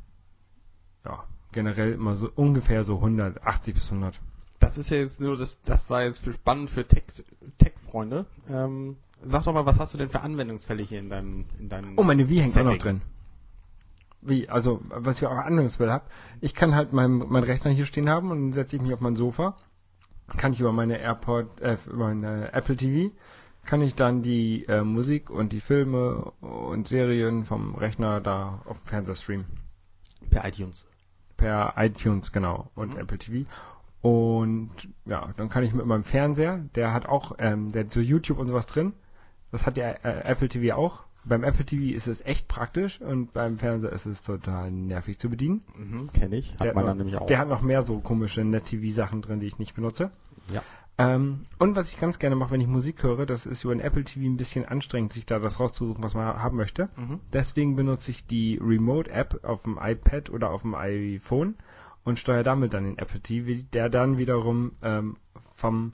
ja, generell immer so ungefähr so 100, 80 bis 100. Das ist ja jetzt nur das, das war jetzt für spannend für Tech, Tech-Freunde. Ähm, sag doch mal, was hast du denn für Anwendungsfälle hier in deinem, in deinem Oh, meine Wii hängt auch noch drin. Wie, also, was ich auch Anwendungsfälle habe. Ich kann halt meinen mein Rechner hier stehen haben und setze ich mich auf mein Sofa. Kann ich über meine AirPod, äh, über meine Apple TV, kann ich dann die äh, Musik und die Filme und Serien vom Rechner da auf dem Fernseher streamen. Per iTunes. Per iTunes, genau, und Mhm. Apple TV. Und ja, dann kann ich mit meinem Fernseher, der hat auch, ähm, der hat so YouTube und sowas drin. Das hat der äh, Apple TV auch. Beim Apple TV ist es echt praktisch und beim Fernseher ist es total nervig zu bedienen. Mhm, kenne ich. Hat der, dann noch, nämlich auch. der hat noch mehr so komische Net-TV-Sachen drin, die ich nicht benutze. ja. Ähm, und was ich ganz gerne mache, wenn ich Musik höre, das ist über ein Apple TV ein bisschen anstrengend, sich da das rauszusuchen, was man haben möchte. Mhm. Deswegen benutze ich die Remote-App auf dem iPad oder auf dem iPhone und steuere damit dann den Apple TV, der dann wiederum ähm, vom,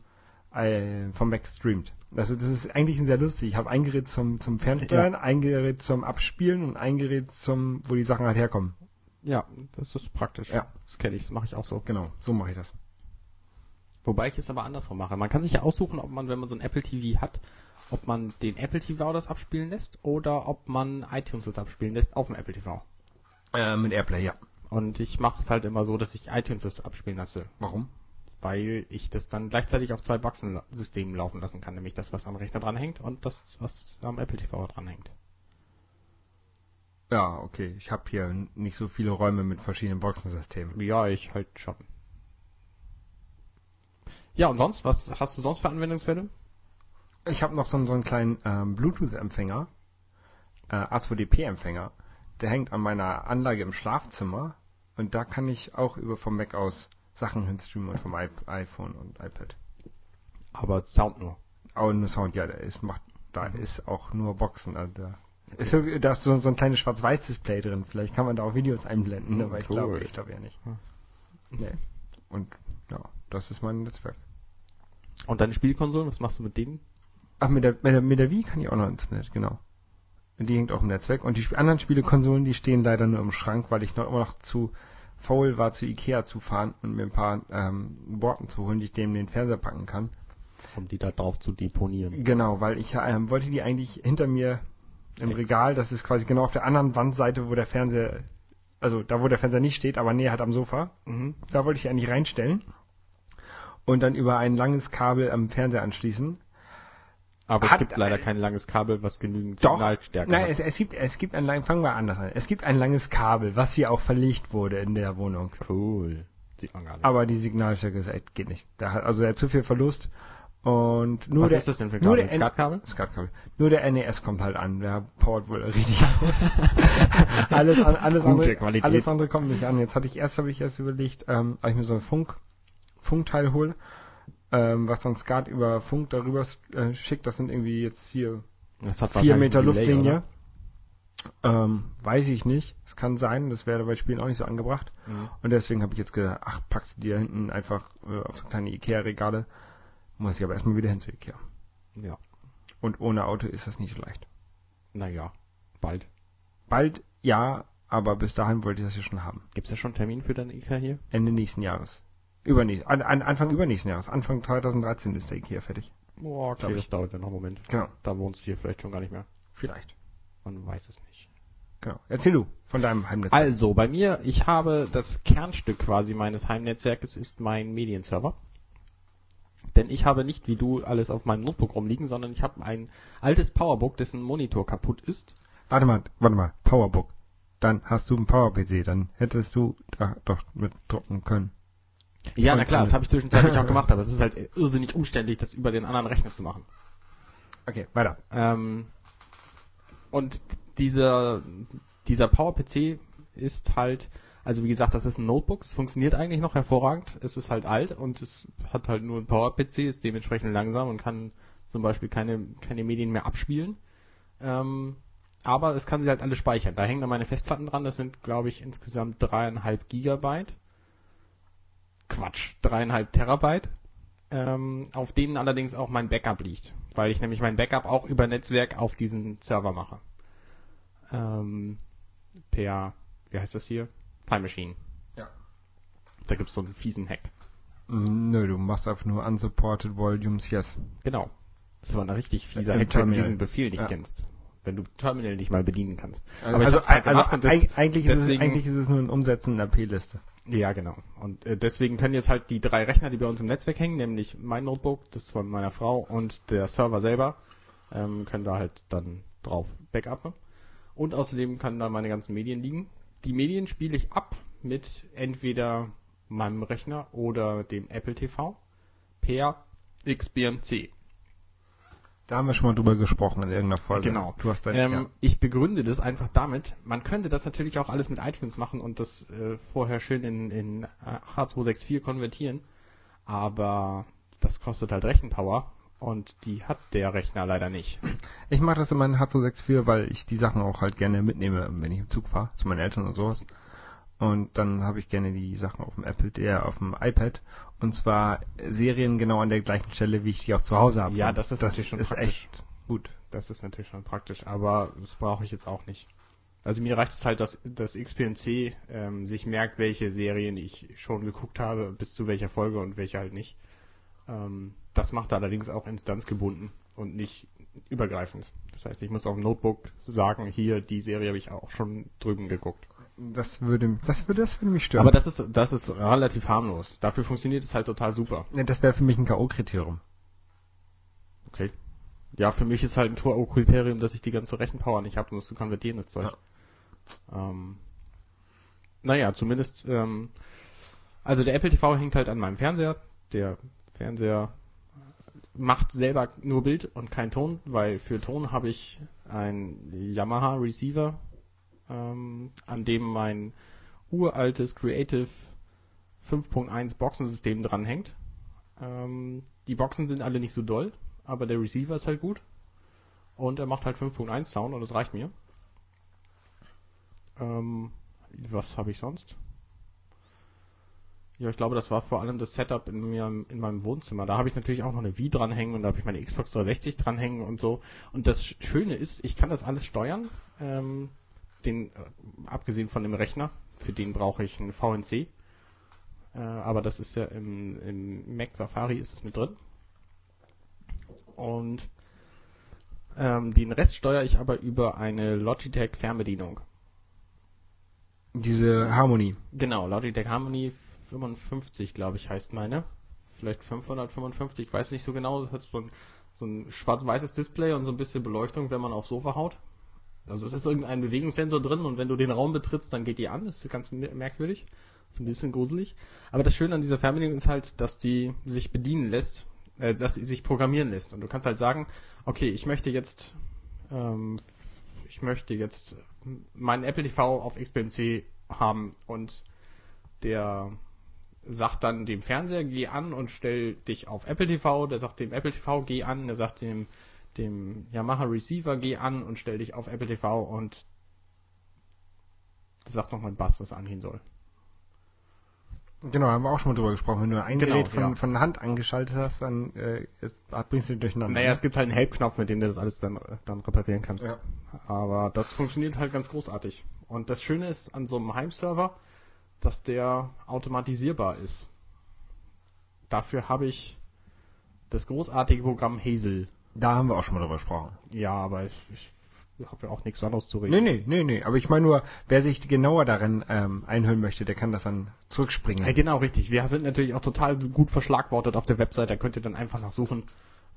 äh, vom Mac streamt. Also das ist eigentlich sehr lustig. Ich habe ein Gerät zum, zum Fernsteuern, ein Gerät zum Abspielen und ein Gerät zum, wo die Sachen halt herkommen. Ja, das ist praktisch. Ja. Das kenne ich, das mache ich auch so. Genau, so mache ich das. Wobei ich es aber andersrum mache. Man kann sich ja aussuchen, ob man, wenn man so ein Apple TV hat, ob man den Apple TV das abspielen lässt oder ob man iTunes das abspielen lässt auf dem Apple TV. Äh, mit Airplay, ja. Und ich mache es halt immer so, dass ich iTunes das abspielen lasse, Warum? Weil ich das dann gleichzeitig auf zwei Boxensystemen laufen lassen kann, nämlich das, was am Rechner dran hängt und das, was am Apple TV dran hängt. Ja, okay. Ich habe hier nicht so viele Räume mit verschiedenen Boxensystemen. Ja, ich halt schon. Ja, und sonst? Was hast du sonst für Anwendungsfälle? Ich habe noch so, einen- so einen kleinen ähm, Bluetooth-Empfänger, äh, A2DP-Empfänger. Der hängt an meiner Anlage im Schlafzimmer und da kann ich auch über vom Mac aus Sachen hinstreamen und vom iPhone und iPad. Aber Sound nur. Aber nur Sound, ja, da ist macht, da ist auch nur Boxen. Also da ist da ist so, so ein kleines Schwarz-Weiß-Display drin. Vielleicht kann man da auch Videos einblenden, Hm, aber ich cool. glaube, ich glaube ja nicht. Hm. Nee. Und ja, das ist mein Netzwerk. Und deine Spielkonsolen, was machst du mit denen? Ach, mit der, mit der, mit der Wii kann ich auch noch ins Netz, genau. Die hängt auch im Netzwerk. Und die anderen Spielekonsolen, die stehen leider nur im Schrank, weil ich noch immer noch zu faul war, zu Ikea zu fahren und mir ein paar ähm, Borten zu holen, die ich dem in den Fernseher packen kann. Um die da drauf zu deponieren. Genau, weil ich ähm, wollte die eigentlich hinter mir im Ex- Regal, das ist quasi genau auf der anderen Wandseite, wo der Fernseher, also da wo der Fernseher nicht steht, aber näher halt am Sofa. Mhm. Da wollte ich die eigentlich reinstellen und dann über ein langes Kabel am Fernseher anschließen. Aber Hat- es gibt leider kein langes Kabel, was genügend Doch. Signalstärke Nein, hat. es, es gibt, es gibt ein lang, fangen wir anders an. Es gibt ein langes Kabel, was hier auch verlegt wurde in der Wohnung. Cool. Sieht man gar nicht. Aber die Signalstärke ist echt, geht nicht. Da hat, also er hat zu viel Verlust. Und nur was der, ist das denn für ein nur Kabel? Ein SCART-Kabel? SCART-Kabel. Nur der NES kommt halt an. Der powert wohl richtig aus. alles, an, alles, andere, Qualität. alles andere kommt nicht an. Jetzt hatte ich erst, habe ich erst überlegt, ähm, ob ich mir so ein Funk, Funkteil hole, ähm, was dann SCART über Funk darüber äh, schickt. Das sind irgendwie jetzt hier vier Meter Luftlinie. Ähm, weiß ich nicht. Es kann sein, das wäre bei Spielen auch nicht so angebracht. Mhm. Und deswegen habe ich jetzt gedacht, ach, packst du die da hinten einfach äh, auf so kleine Ikea-Regale. Muss ich aber erstmal wieder hin zu Ikea. Ja. Und ohne Auto ist das nicht so leicht. Naja, bald. Bald ja, aber bis dahin wollte ich das ja schon haben. Gibt's ja schon einen Termin für deine IKEA hier? Ende nächsten Jahres. Übernächst, an, an, Anfang übernächsten Jahres. Anfang 2013 ist der Ikea fertig. Boah, okay, ich. das dauert ja noch einen Moment. Genau. Da wohnst du hier vielleicht schon gar nicht mehr. Vielleicht. Man weiß es nicht. Genau. Erzähl du von deinem Heimnetz. Also, bei mir, ich habe das Kernstück quasi meines Heimnetzwerkes ist mein Medienserver. Denn ich habe nicht wie du alles auf meinem Notebook rumliegen, sondern ich habe ein altes Powerbook, dessen Monitor kaputt ist. Warte mal, warte mal. Powerbook. Dann hast du einen Power-PC. Dann hättest du da doch mit drucken können. Ja, na klar, alles. das habe ich zwischenzeitlich auch gemacht, aber es ist halt irrsinnig umständlich, das über den anderen Rechner zu machen. Okay, weiter. Ähm, und dieser, dieser Power-PC ist halt, also wie gesagt, das ist ein Notebook, es funktioniert eigentlich noch hervorragend, es ist halt alt und es hat halt nur ein Power-PC, ist dementsprechend langsam und kann zum Beispiel keine, keine Medien mehr abspielen. Ähm, aber es kann sie halt alle speichern. Da hängen dann meine Festplatten dran, das sind, glaube ich, insgesamt dreieinhalb Gigabyte. Quatsch, dreieinhalb Terabyte. Ähm, auf denen allerdings auch mein Backup liegt, weil ich nämlich mein Backup auch über Netzwerk auf diesen Server mache. Ähm, per, wie heißt das hier? Time Machine. Ja. Da gibt's so einen fiesen Hack. Mm, Nö, du machst einfach nur unsupported volumes, yes. Genau. Das war ein richtig fieser Hack, wenn du diesen Befehl nicht Ja. kennst. Wenn du Terminal nicht mal bedienen kannst. Also, Aber ich also, halt also das, eig- eigentlich, ist es, eigentlich ist es nur ein Umsetzen einer P-Liste. Ja, genau. Und äh, deswegen können jetzt halt die drei Rechner, die bei uns im Netzwerk hängen, nämlich mein Notebook, das von meiner Frau und der Server selber, ähm, können da halt dann drauf backuppen. Und außerdem können da meine ganzen Medien liegen. Die Medien spiele ich ab mit entweder meinem Rechner oder dem Apple TV per XBMC. Da haben wir schon mal drüber gesprochen in irgendeiner Folge. Genau. Du hast dein, Ähm, ja. Ich begründe das einfach damit, man könnte das natürlich auch alles mit iTunes machen und das äh, vorher schön in, in äh, H264 konvertieren, aber das kostet halt Rechenpower und die hat der Rechner leider nicht. Ich mache das in H264, weil ich die Sachen auch halt gerne mitnehme, wenn ich im Zug fahre, zu meinen Eltern und sowas. Und dann habe ich gerne die Sachen auf dem Apple, der auf dem iPad. Und zwar Serien genau an der gleichen Stelle, wie ich die auch zu Hause habe. Ja, das ist das natürlich schon ist praktisch. echt gut. Das ist natürlich schon praktisch, aber das brauche ich jetzt auch nicht. Also mir reicht es halt, dass das XPMC ähm, sich merkt, welche Serien ich schon geguckt habe, bis zu welcher Folge und welche halt nicht. Ähm, das macht er allerdings auch instanzgebunden und nicht übergreifend. Das heißt, ich muss auf dem Notebook sagen, hier, die Serie habe ich auch schon drüben geguckt. Das würde, das würde, das würde mich stören. Aber das ist, das ist relativ harmlos. Dafür funktioniert es halt total super. Ne, das wäre für mich ein K.O.-Kriterium. Okay. Ja, für mich ist halt ein Kriterium, dass ich die ganze Rechenpower nicht habe, um das zu konvertieren, das Zeug. Ähm, naja, zumindest, ähm, also der Apple TV hängt halt an meinem Fernseher. Der Fernseher macht selber nur Bild und kein Ton, weil für Ton habe ich ein Yamaha Receiver, ähm, an dem mein uraltes Creative 5.1 Boxensystem dranhängt. Ähm, die Boxen sind alle nicht so doll, aber der Receiver ist halt gut. Und er macht halt 5.1 Sound und das reicht mir. Ähm, was habe ich sonst? Ja, ich glaube, das war vor allem das Setup in mir in meinem Wohnzimmer. Da habe ich natürlich auch noch eine Wii dranhängen und da habe ich meine Xbox 360 dranhängen und so. Und das Schöne ist, ich kann das alles steuern. Ähm, den, äh, abgesehen von dem Rechner, für den brauche ich einen VNC. Äh, aber das ist ja im, im Mac Safari ist es mit drin. Und ähm, den Rest steuere ich aber über eine Logitech Fernbedienung. Diese Harmonie. Genau, Logitech Harmony 55, glaube ich, heißt meine. Vielleicht 555, ich weiß nicht so genau. Das hat so ein, so ein schwarz-weißes Display und so ein bisschen Beleuchtung, wenn man aufs Sofa haut. Also es ist irgendein Bewegungssensor drin und wenn du den Raum betrittst, dann geht die an. Das ist ganz merkwürdig. Ist ein bisschen gruselig. Aber das Schöne an dieser Fernbedienung ist halt, dass die sich bedienen lässt, äh, dass sie sich programmieren lässt. Und du kannst halt sagen, okay, ich möchte jetzt, ähm, ich möchte jetzt meinen Apple TV auf XBMC haben und der sagt dann dem Fernseher, geh an und stell dich auf Apple TV, der sagt dem Apple TV, geh an, der sagt dem, dem Yamaha Receiver, geh an und stell dich auf Apple TV und sagt noch mein Bass, was angehen soll. Genau, haben wir auch schon mal drüber gesprochen. Wenn du ein Genau, Gerät von, ja. von Hand angeschaltet hast, dann äh, ist, bringst du dich durcheinander. Naja, ne? es gibt halt einen Help-Knopf, mit dem du das alles dann, dann reparieren kannst. Ja. Aber das funktioniert halt ganz großartig. Und das Schöne ist an so einem Heimserver, dass der automatisierbar ist. Dafür habe ich das großartige Programm Hazel. Da haben wir auch schon mal drüber gesprochen. Ja, aber ich, ich habe ja auch nichts anderes zu reden. Nee, nee, nee, nee. Aber ich meine nur, wer sich genauer darin ähm, einhören möchte, der kann das dann zurückspringen. Ja, genau, richtig. Wir sind natürlich auch total gut verschlagwortet auf der Website. Da könnt ihr dann einfach nachsuchen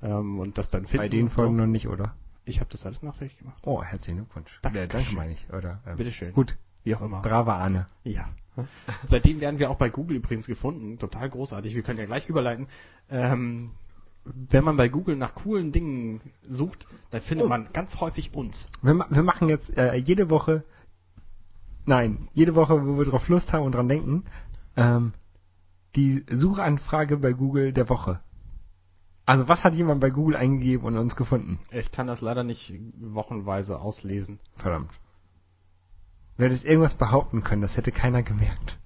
ähm, und das dann finden. Bei den Folgen so. noch nicht, oder? Ich habe das alles nachträglich gemacht. Oh, herzlichen Glückwunsch. Dankeschön. Äh, danke meine ich, oder? Ähm, Bitteschön. Gut, Wie auch immer. braver Arne. Ja. Seitdem werden wir auch bei Google übrigens gefunden. Total großartig. Wir können ja gleich überleiten. Ähm, wenn man bei Google nach coolen Dingen sucht, dann findet Oh. man ganz häufig uns. Wir, wir machen jetzt äh, jede Woche, nein, jede Woche, wo wir drauf Lust haben und dran denken, ähm, die Suchanfrage bei Google der Woche. Also was hat jemand bei Google eingegeben und uns gefunden? Ich kann das leider nicht wochenweise auslesen. Verdammt. Du hättest irgendwas behaupten können, das hätte keiner gemerkt.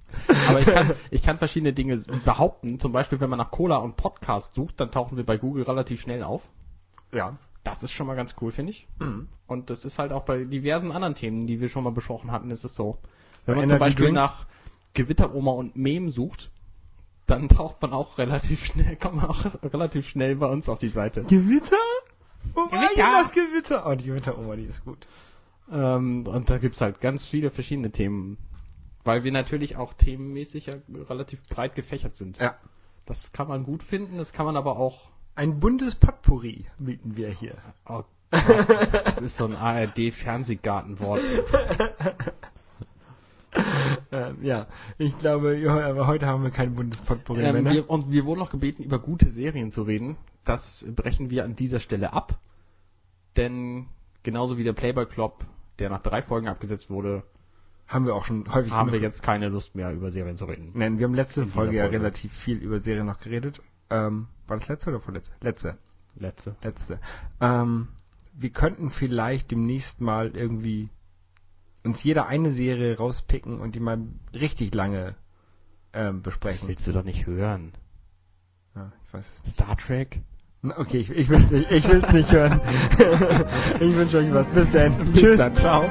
Aber ich kann, ich kann verschiedene Dinge behaupten. Zum Beispiel, wenn man nach Cola und Podcast sucht, dann tauchen wir bei Google relativ schnell auf. Ja. Das ist schon mal ganz cool, finde ich. Mhm. Und das ist halt auch bei diversen anderen Themen, die wir schon mal besprochen hatten, ist es so. Wenn Bei man zum Energy Beispiel Drinks? nach Gewitteroma und Mem sucht, dann taucht man auch relativ schnell, kommt man auch relativ schnell bei uns auf die Seite. Gewitter? Wo war Gewitter? denn das Gewitter? Oh, die Gewitteroma, die ist gut. Ähm, und da gibt's halt ganz viele verschiedene Themen. Weil wir natürlich auch themenmäßig ja relativ breit gefächert sind. Ja. Das kann man gut finden, das kann man aber auch. Ein buntes Potpourri bieten wir hier. Oh Gott, das ist so ein ARD-Fernsehgartenwort. Ähm, ja, ich glaube, aber heute haben wir kein buntes Potpourri mehr. Ähm, ne? wir, und wir wurden noch gebeten, über gute Serien zu reden. Das brechen wir an dieser Stelle ab. Denn genauso wie der Playboy Club, der nach drei Folgen abgesetzt wurde, haben wir auch schon häufig haben wir jetzt keine Lust mehr über Serien zu reden. Nein, wir haben letzte dieser Folge ja Folge. relativ viel über Serien noch geredet. ähm, war das letzte oder vorletzte? Letzte. Letzte. Letzte. Ähm, wir könnten vielleicht demnächst mal irgendwie uns jeder eine Serie rauspicken und die mal richtig lange ähm, Das besprechen. willst du doch nicht hören. Ja, ich weiß es nicht. Star Trek? Okay, ich, ich will es nicht, ich will's nicht hören. ich wünsche euch was. Bis dann. Tschüss. dann, ciao.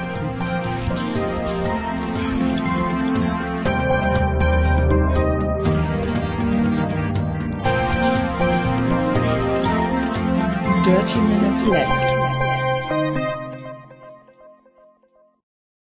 Dirty Minutes Left.